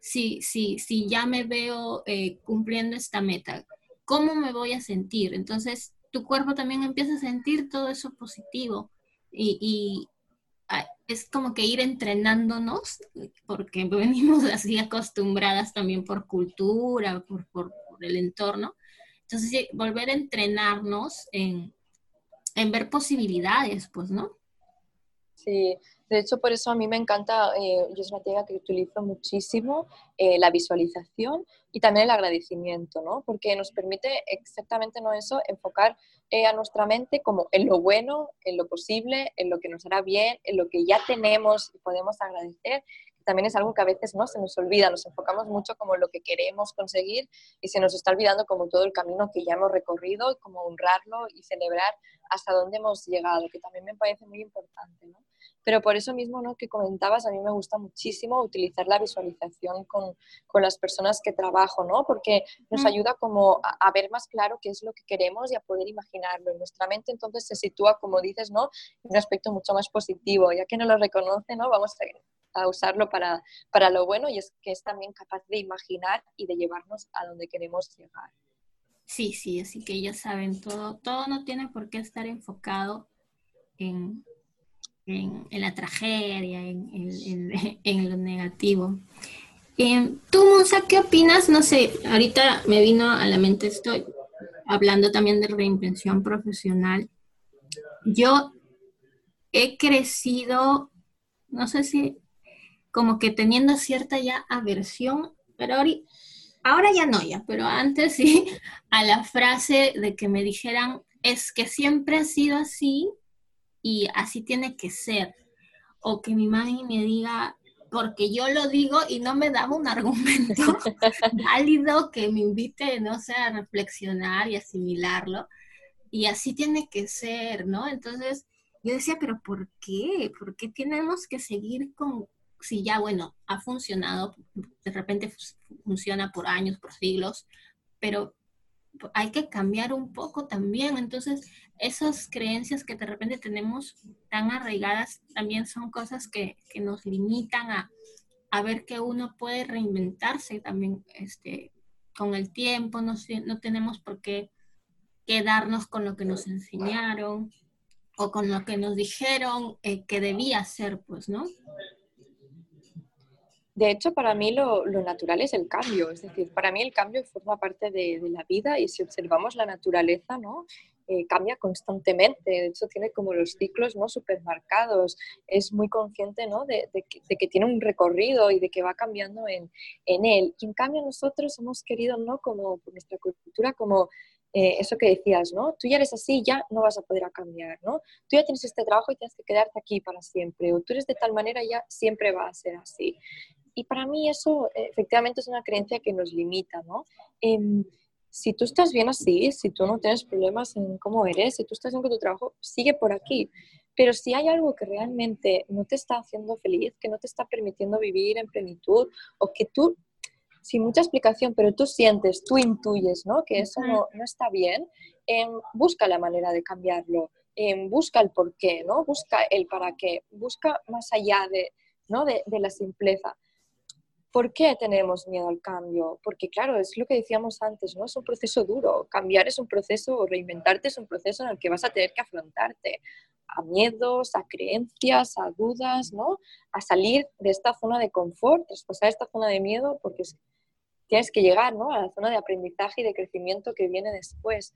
S1: si, si, si ya me veo eh, cumpliendo esta meta, ¿cómo me voy a sentir? Entonces, tu cuerpo también empieza a sentir todo eso positivo y, y ah, es como que ir entrenándonos, porque <laughs> venimos así acostumbradas también por cultura, por, por, por el entorno. Entonces, volver a entrenarnos en, en ver posibilidades, pues, ¿no?
S2: Sí, de hecho, por eso a mí me encanta, eh, yo es una técnica que utilizo muchísimo, eh, la visualización y también el agradecimiento, ¿no? Porque nos permite exactamente no eso, enfocar eh, a nuestra mente como en lo bueno, en lo posible, en lo que nos hará bien, en lo que ya tenemos y podemos agradecer. También es algo que a veces no se nos olvida, nos enfocamos mucho como en lo que queremos conseguir y se nos está olvidando como todo el camino que ya hemos recorrido y como honrarlo y celebrar hasta dónde hemos llegado, que también me parece muy importante, ¿no? Pero por eso mismo ¿no? que comentabas, a mí me gusta muchísimo utilizar la visualización con, con las personas que trabajo, ¿no? Porque nos ayuda como a, a, ver más claro qué es lo que queremos y a poder imaginarlo. En nuestra mente entonces se sitúa, como dices, ¿no? En un aspecto mucho más positivo. Ya que no lo reconoce, ¿no? Vamos a, a usarlo para, para lo bueno y es que es también capaz de imaginar y de llevarnos a donde queremos llegar.
S1: Sí, sí, así que ya saben, todo, todo no tiene por qué estar enfocado en, en, la tragedia, en, en, <laughs> lo negativo. Eh, Tú, Monza, ¿qué opinas? No sé, ahorita me vino a la mente, estoy hablando también de reinvención profesional. Yo he crecido, no sé si como que teniendo cierta ya aversión, pero ahora ya no, ya, pero antes sí, <laughs> a la frase de que me dijeran, es que siempre ha sido así y así tiene que ser. O que mi mami me diga, porque yo lo digo y no me daba un argumento <laughs> válido que me invite, no sé, a reflexionar y asimilarlo. Y así tiene que ser, ¿no? Entonces, yo decía, pero ¿por qué? ¿Por qué tenemos que seguir con, si ya, bueno, ha funcionado, de repente funciona por años, por siglos, pero hay que cambiar un poco también. Entonces, esas creencias que de repente tenemos tan arraigadas también son cosas que, nos limitan a, ver que uno puede reinventarse también este, con el tiempo, no, no tenemos por qué quedarnos con lo que nos enseñaron o con lo que nos dijeron eh, que debía ser, pues, ¿no?
S2: De hecho, para mí lo, natural es el cambio, es decir, para mí el cambio forma parte de, la vida y si observamos la naturaleza, ¿no? Eh, cambia constantemente, de hecho tiene como los ciclos ¿no? supermarcados, es muy consciente ¿no? de, que, tiene un recorrido y de que va cambiando en, él. Y en cambio nosotros hemos querido, ¿no? como nuestra cultura, como eh, eso que decías, ¿no? Tú ya eres así, ya no vas a poder cambiar, ¿no? Tú ya tienes este trabajo y tienes que quedarte aquí para siempre, o tú eres de tal manera ya siempre va a ser así. Y para mí eso efectivamente es una creencia que nos limita, ¿no? Em, si tú estás bien así, si tú no tienes problemas en cómo eres, si tú estás bien con tu trabajo, sigue por aquí. Pero si hay algo que realmente no te está haciendo feliz, que no te está permitiendo vivir en plenitud, o que tú sin mucha explicación, pero tú sientes, tú intuyes, ¿no? Que eso no, no está bien, eh, busca la manera de cambiarlo, eh, busca el por qué, ¿no? Busca el para qué, busca más allá de, ¿no? de, de la simpleza. ¿Por qué tenemos miedo al cambio? Porque claro, es lo que decíamos antes, ¿no? Es un proceso duro. Cambiar es un proceso, o reinventarte es un proceso en el que vas a tener que afrontarte a miedos, a creencias, a dudas, ¿no? A salir de esta zona de confort, traspasar esta zona de miedo, porque es, tienes que llegar ¿no? a la zona de aprendizaje y de crecimiento que viene después.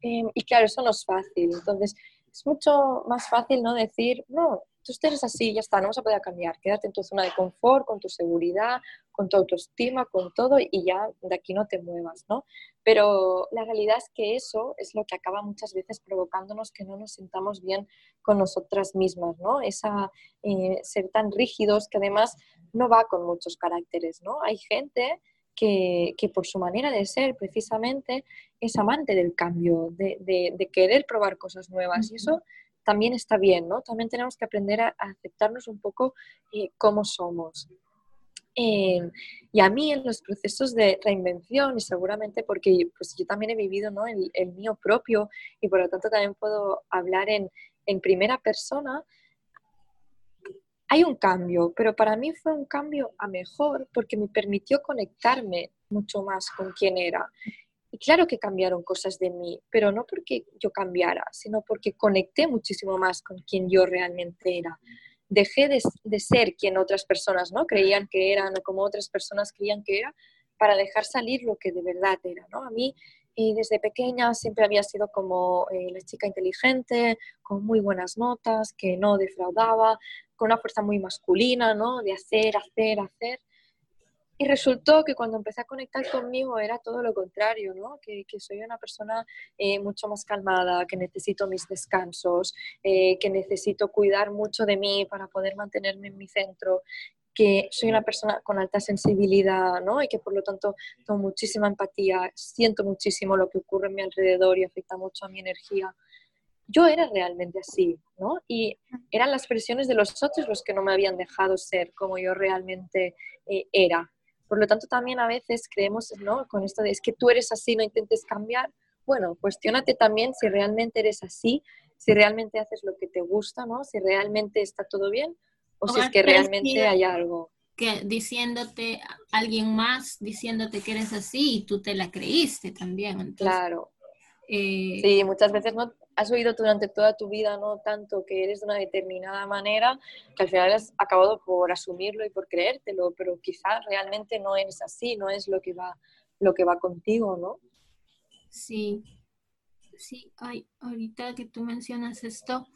S2: Em, y claro, eso no es fácil. Entonces, es mucho más fácil no decir, no, tú eres así, ya está, no vas a poder cambiar. Quédate en tu zona de confort, con tu seguridad, con tu autoestima, con todo y ya de aquí no te muevas, ¿no? Pero la realidad es que eso es lo que acaba muchas veces provocándonos que no nos sintamos bien con nosotras mismas, ¿no? Esa eh, ser tan rígidos que además no va con muchos caracteres, ¿no? Hay gente que, por su manera de ser precisamente es amante del cambio, de, querer probar cosas nuevas. Y eso también está bien, ¿no? También tenemos que aprender a, aceptarnos un poco eh, cómo somos. Eh, y a mí en los procesos de reinvención, y seguramente porque pues, yo también he vivido ¿no? el, el, mío propio y por lo tanto también puedo hablar en, en primera persona, hay un cambio, pero para mí fue un cambio a mejor porque me permitió conectarme mucho más con quién era. Y claro que cambiaron cosas de mí, pero no porque yo cambiara, sino porque conecté muchísimo más con quien yo realmente era. Dejé de, ser quien otras personas ¿no? creían que eran o como otras personas creían que era para dejar salir lo que de verdad era. ¿no? A mí y desde pequeña siempre había sido como eh, la chica inteligente, con muy buenas notas, que no defraudaba, con una fuerza muy masculina, ¿no? De hacer, hacer, hacer. Y resultó que cuando empecé a conectar conmigo era todo lo contrario, ¿no? Que, que soy una persona eh, mucho más calmada, que necesito mis descansos, eh, que necesito cuidar mucho de mí para poder mantenerme en mi centro, que soy una persona con alta sensibilidad, ¿no? Y que por lo tanto tengo muchísima empatía, siento muchísimo lo que ocurre en mi alrededor y afecta mucho a mi energía yo era realmente así, ¿no? Y eran las presiones de los otros los que no me habían dejado ser como yo realmente eh, era. Por lo tanto, también a veces creemos, ¿no? Con esto de es que tú eres así, no intentes cambiar. Bueno, cuestionate también si realmente eres así, si realmente haces lo que te gusta, ¿no? Si realmente está todo bien o, si es que realmente hay algo.
S1: Que diciéndote alguien más, diciéndote que eres así y tú te la creíste también.
S2: claro. Eh, sí, muchas veces no has oído durante toda tu vida no tanto que eres de una determinada manera que al final has acabado por asumirlo y por creértelo, pero quizás realmente no eres así, no es lo que va lo que va contigo, ¿no?
S1: Sí. Sí, ay, ahorita que tú mencionas esto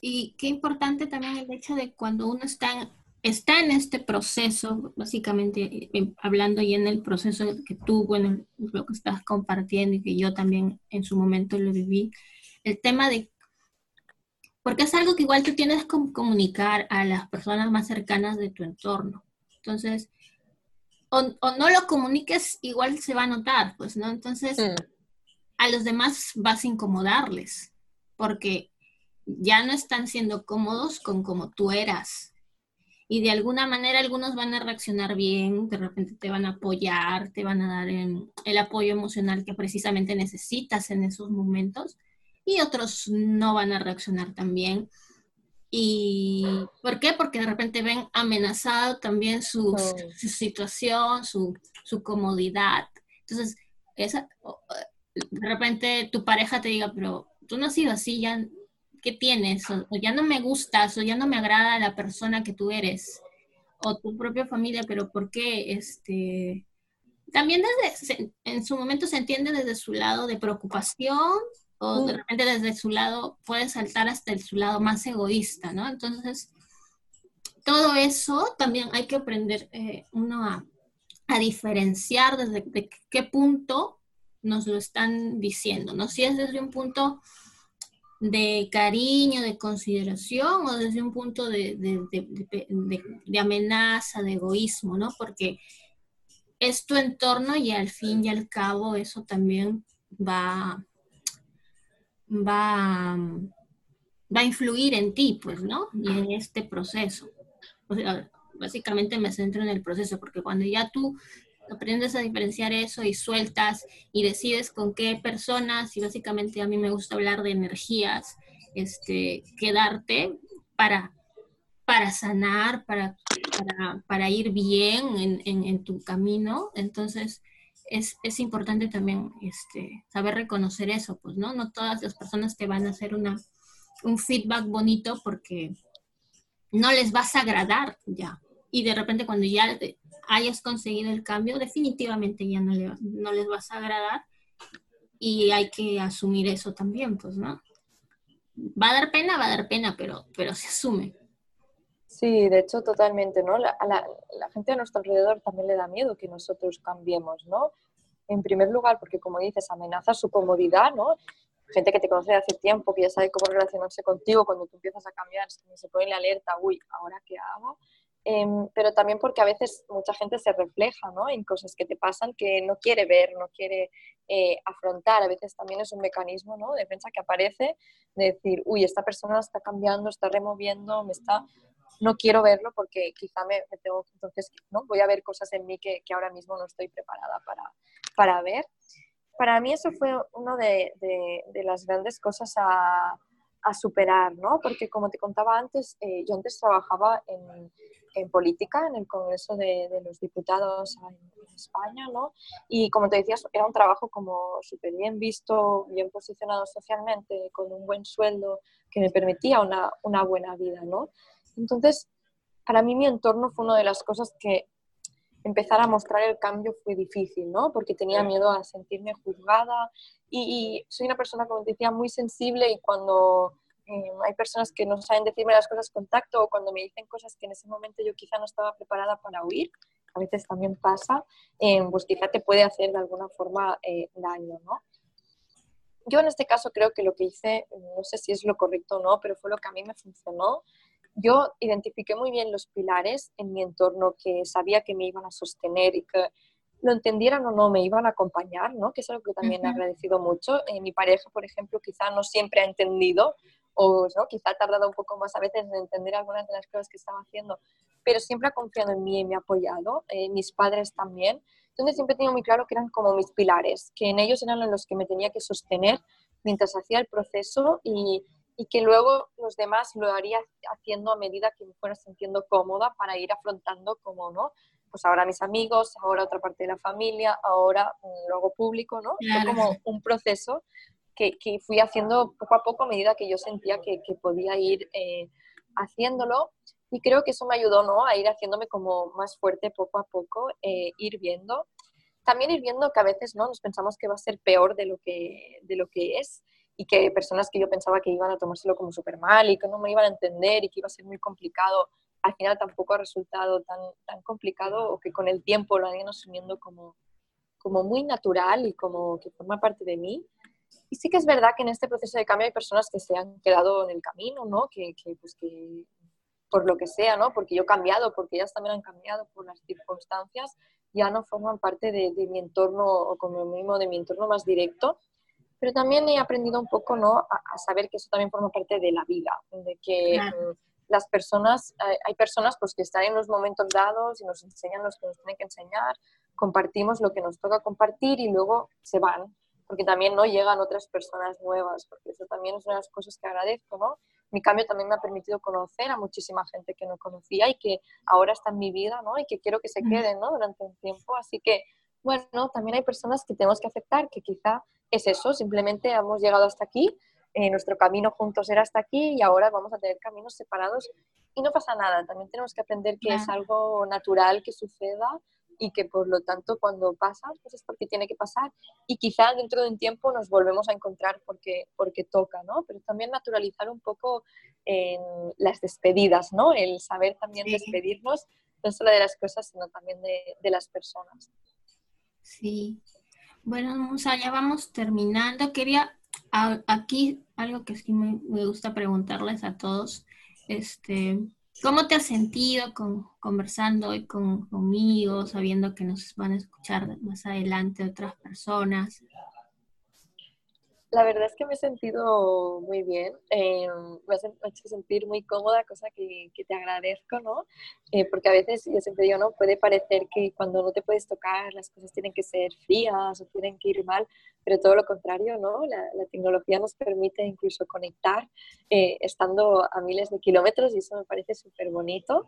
S1: y qué importante también el hecho de cuando uno está está en este proceso, básicamente eh, hablando y en el proceso que tú, bueno, lo que estás compartiendo y que yo también en su momento lo viví, el tema de porque es algo que igual tú tienes que comunicar a las personas más cercanas de tu entorno. Entonces, o, no lo comuniques, igual se va a notar, pues, ¿no? Entonces, mm. a los demás vas a incomodarles, porque ya no están siendo cómodos con como tú eras. Y de alguna manera algunos van a reaccionar bien, de repente te van a apoyar, te van a dar el apoyo emocional que precisamente necesitas en esos momentos y otros no van a reaccionar tan bien. ¿Y por qué? Porque de repente ven amenazado también su, situación, su, comodidad. Entonces, esa, de repente tu pareja te diga, pero tú no has sido así, ya, ¿qué tienes? O, ya no me gustas, o ya no me agrada la persona que tú eres, o tu propia familia, pero ¿por qué? Este, también desde, en su momento se entiende desde su lado de preocupación, o de repente desde su lado puede saltar hasta el, su lado más egoísta, ¿no? Entonces, todo eso también hay que aprender eh, uno a, diferenciar desde qué punto nos lo están diciendo, ¿no? Si es desde un punto de cariño, de consideración o desde un punto de, de, amenaza, de egoísmo, ¿no? Porque es tu entorno y al fin y al cabo eso también va, va, va a influir en ti, pues, ¿no? Y en este proceso. Básicamente me centro en el proceso, porque cuando ya tú aprendes a diferenciar eso y sueltas y decides con qué personas, y básicamente a mí me gusta hablar de energías, este, quedarte para, para sanar, para, para, ir bien en, en, en, tu camino. Entonces, es, importante también este, saber reconocer eso, pues, ¿no? No todas las personas te van a hacer una, un feedback bonito porque no les vas a agradar ya. Y de repente cuando ya hayas conseguido el cambio, definitivamente ya no, le, no les vas a agradar y hay que asumir eso también, pues, ¿no? Va a dar pena, va a dar pena, pero, pero se asume.
S2: Sí, de hecho, totalmente, ¿no? La, la, gente a nuestro alrededor también le da miedo que nosotros cambiemos, ¿no? En primer lugar, porque como dices, amenaza su comodidad, ¿no? Gente que te conoce hace tiempo, que ya sabe cómo relacionarse contigo, cuando tú empiezas a cambiar, se pone la alerta, uy, ¿ahora qué hago? Em, pero también porque a veces mucha gente se refleja ¿no? en cosas que te pasan que no quiere ver, no quiere eh, afrontar. A veces también es un mecanismo ¿no? de defensa que aparece de decir, uy, esta persona está cambiando, está removiendo, me está no quiero verlo porque quizá me, tengo, entonces ¿no? voy a ver cosas en mí que, que ahora mismo no estoy preparada para, para, ver. Para mí eso fue una de, de, las grandes cosas a, a, superar, ¿no? Porque como te contaba antes, eh, yo antes trabajaba en, en, política, en el Congreso de, de los Diputados en, España, ¿no? Y como te decías, era un trabajo como súper bien visto, bien posicionado socialmente, con un buen sueldo que me permitía una, una buena vida, ¿no? Entonces, para mí mi entorno fue una de las cosas que empezar a mostrar el cambio fue difícil, ¿no? Porque tenía miedo a sentirme juzgada y, soy una persona, como te decía, muy sensible y cuando eh, hay personas que no saben decirme las cosas con tacto o cuando me dicen cosas que en ese momento yo quizá no estaba preparada para oír, a veces también pasa, eh, pues quizá te puede hacer de alguna forma eh, daño, ¿no? Yo en este caso creo que lo que hice, no sé si es lo correcto o no, pero fue lo que a mí me funcionó, yo identifiqué muy bien los pilares en mi entorno que sabía que me iban a sostener y que lo entendieran o no, me iban a acompañar, ¿no? Que es algo que también he agradecido mucho. Eh, mi pareja, por ejemplo, quizá no siempre ha entendido o ¿no? quizá ha tardado un poco más a veces en entender algunas de las cosas que estaba haciendo, pero siempre ha confiado en mí y me ha apoyado, eh, mis padres también. Entonces siempre he tenido muy claro que eran como mis pilares, que en ellos eran los que me tenía que sostener mientras hacía el proceso y, y que luego los demás lo haría haciendo a medida que me fuera sintiendo cómoda para ir afrontando como, ¿no? Pues ahora mis amigos, ahora otra parte de la familia, ahora luego público, ¿no? Fue como un proceso que, que, fui haciendo poco a poco a medida que yo sentía que, que podía ir eh, haciéndolo y creo que eso me ayudó, ¿no? A ir haciéndome como más fuerte poco a poco, eh, ir viendo. También ir viendo que a veces, ¿no? Nos pensamos que va a ser peor de lo que, de lo que es y que personas que yo pensaba que iban a tomárselo como súper mal y que no me iban a entender y que iba a ser muy complicado, al final tampoco ha resultado tan, tan complicado o que con el tiempo lo han ido asumiendo como, como muy natural y como que forma parte de mí. y sí que es verdad que en este proceso de cambio hay personas que se han quedado en el camino, ¿no? Que, que, pues que por lo que sea, ¿no? Porque yo he cambiado, porque ellas también han cambiado por las circunstancias, ya no forman parte de, de mi entorno o como mismo de mi entorno más directo. Pero también he aprendido un poco, ¿no? A, saber que eso también forma parte de la vida, de que mm, las personas, hay, personas pues que están en los momentos dados y nos enseñan los que nos tienen que enseñar, compartimos lo que nos toca compartir y luego se van, porque también no llegan otras personas nuevas, porque eso también es una de las cosas que agradezco, ¿no? Mi cambio también me ha permitido conocer a muchísima gente que no conocía y que ahora está en mi vida, ¿no? Y que quiero que se queden, ¿no? Durante un tiempo. Así que, bueno, también hay personas que tenemos que aceptar que quizá es eso, simplemente hemos llegado hasta aquí, eh, nuestro camino juntos era hasta aquí y ahora vamos a tener caminos separados y no pasa nada. También tenemos que aprender que es algo natural que suceda y que por lo tanto cuando pasa, pues es porque tiene que pasar y quizá dentro de un tiempo nos volvemos a encontrar porque, porque toca, ¿no? Pero también naturalizar un poco en las despedidas, ¿no? El saber también despedirnos, no solo de las cosas, sino también de, de las personas.
S1: Sí. Bueno, Musa, ya vamos terminando. Quería aquí algo que sí me, gusta preguntarles a todos. Este, ¿Cómo te has sentido con, conversando hoy con, conmigo, sabiendo que nos van a escuchar más adelante otras personas?
S2: La verdad es que me he sentido muy bien, eh, me ha hecho sentir muy cómoda, cosa que, que te agradezco, ¿no? Eh, porque a veces, yo siempre digo, ¿no? Puede parecer que cuando no te puedes tocar las cosas tienen que ser frías o tienen que ir mal, pero todo lo contrario, ¿no? La, la tecnología nos permite incluso conectar eh, estando a miles de kilómetros y eso me parece súper bonito.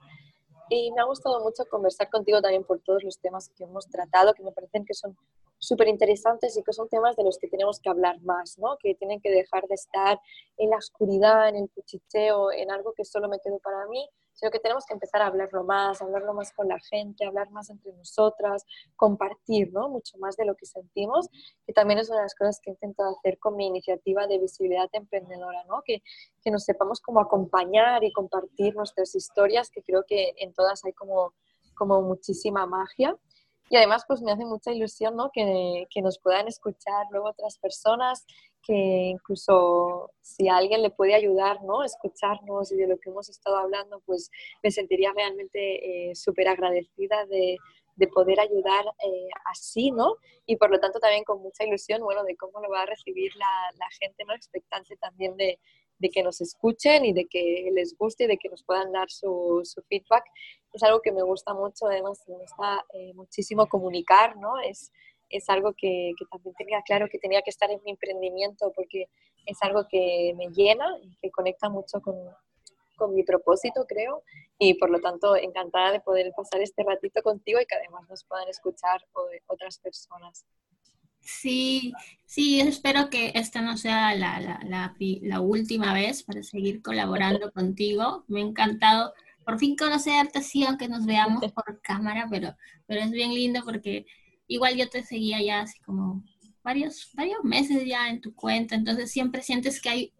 S2: Y me ha gustado mucho conversar contigo también por todos los temas que hemos tratado, que me parecen que son súper interesantes y que son temas de los que tenemos que hablar más, ¿no? que tienen que dejar de estar en la oscuridad, en el cuchicheo, en algo que solo me quedo para mí, sino que tenemos que empezar a hablarlo más, hablarlo más con la gente, hablar más entre nosotras, compartir ¿no? mucho más de lo que sentimos, que también es una de las cosas que he intentado hacer con mi iniciativa de visibilidad emprendedora, ¿no? que, que nos sepamos cómo acompañar y compartir nuestras historias, que creo que en todas hay como, como muchísima magia. Y además, pues me hace mucha ilusión, ¿no? Que, que, nos puedan escuchar luego otras personas, que incluso si a alguien le puede ayudar, ¿no? Escucharnos y de lo que hemos estado hablando, pues me sentiría realmente eh, súper agradecida de, de, poder ayudar eh, así, ¿no? Y por lo tanto también con mucha ilusión, bueno, de cómo lo va a recibir la, la gente, ¿no? Expectante también de, de que nos escuchen y de que les guste y de que nos puedan dar su, su feedback. Es algo que me gusta mucho, además me gusta eh, muchísimo comunicar, ¿no? Es, es algo que, que, también tenía claro que tenía que estar en mi emprendimiento porque es algo que me llena y que conecta mucho con, con mi propósito, creo, y por lo tanto encantada de poder pasar este ratito contigo y que además nos puedan escuchar otras personas.
S1: Sí, sí, espero que esta no sea la, la, la, la, última vez para seguir colaborando <laughs> contigo. Me ha encantado por fin conocerte, sí, aunque nos veamos por cámara, pero, pero es bien lindo porque igual yo te seguía ya así como varios, varios meses ya en tu cuenta, entonces siempre sientes que hay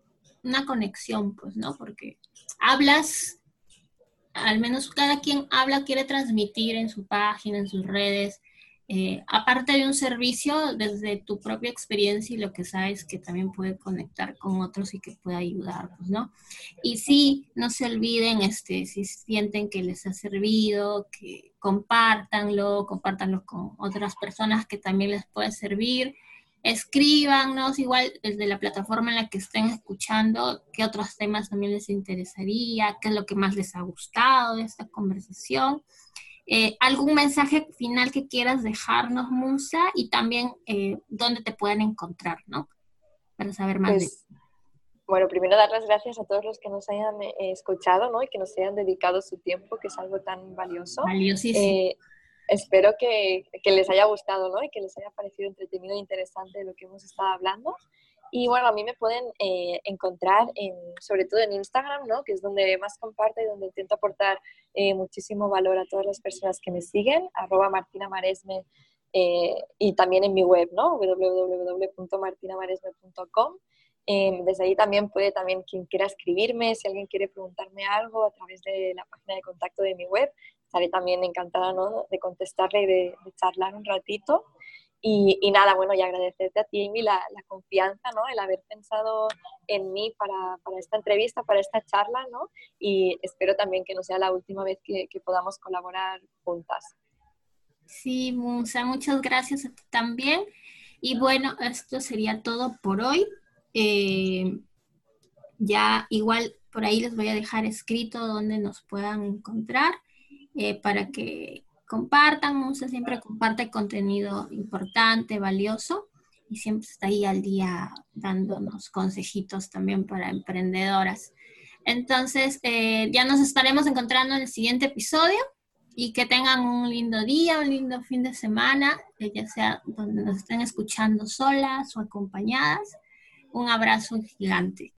S1: una conexión, pues, ¿no? Porque hablas, al menos cada quien habla, quiere transmitir en su página, en sus redes, eh, aparte de un servicio, desde tu propia experiencia y lo que sabes que también puede conectar con otros y que puede ayudarlos, ¿no? Y sí, no se olviden, este, si sienten que les ha servido, que compártanlo, compártanlo con otras personas que también les puede servir. Escríbanos igual desde la plataforma en la que estén escuchando, qué otros temas también les interesaría, qué es lo que más les ha gustado de esta conversación. Eh, ¿Algún mensaje final que quieras dejarnos, Musa? Y también eh, dónde te pueden encontrar, ¿no? Para saber más de
S2: pues, Bueno, primero dar las gracias a todos los que nos hayan eh, escuchado, ¿no? Y que nos hayan dedicado su tiempo, que es algo tan valioso.
S1: Valiosísimo.
S2: espero que, que, les haya gustado, ¿no? Y que les haya parecido entretenido e interesante lo que hemos estado hablando. Y bueno, a mí me pueden eh, encontrar en, sobre todo en Instagram, ¿no? que es donde más comparto y donde intento aportar eh, muchísimo valor a todas las personas que me siguen, arroba Martina Maresme, eh, y también en mi web, ¿no? www.martinamaresme.com. desde ahí también puede también quien quiera escribirme, si alguien quiere preguntarme algo a través de la página de contacto de mi web, estaré también encantada ¿no? de contestarle y de, de charlar un ratito. Y, nada, bueno, y agradecerte a ti, Amy, la, confianza, ¿no? El haber pensado en mí para, para, esta entrevista, para esta charla, ¿no? Y espero también que no sea la última vez que, que podamos colaborar juntas.
S1: Sí, Musa, muchas gracias a ti también. Y bueno, esto sería todo por hoy. Eh, ya igual por ahí les voy a dejar escrito donde nos puedan encontrar eh, para que compartan. Musa siempre comparte contenido importante, valioso y siempre está ahí al día dándonos consejitos también para emprendedoras. Entonces, eh, ya nos estaremos encontrando en el siguiente episodio y que tengan un lindo día, un lindo fin de semana, ya sea donde nos estén escuchando solas o acompañadas. Un abrazo gigante.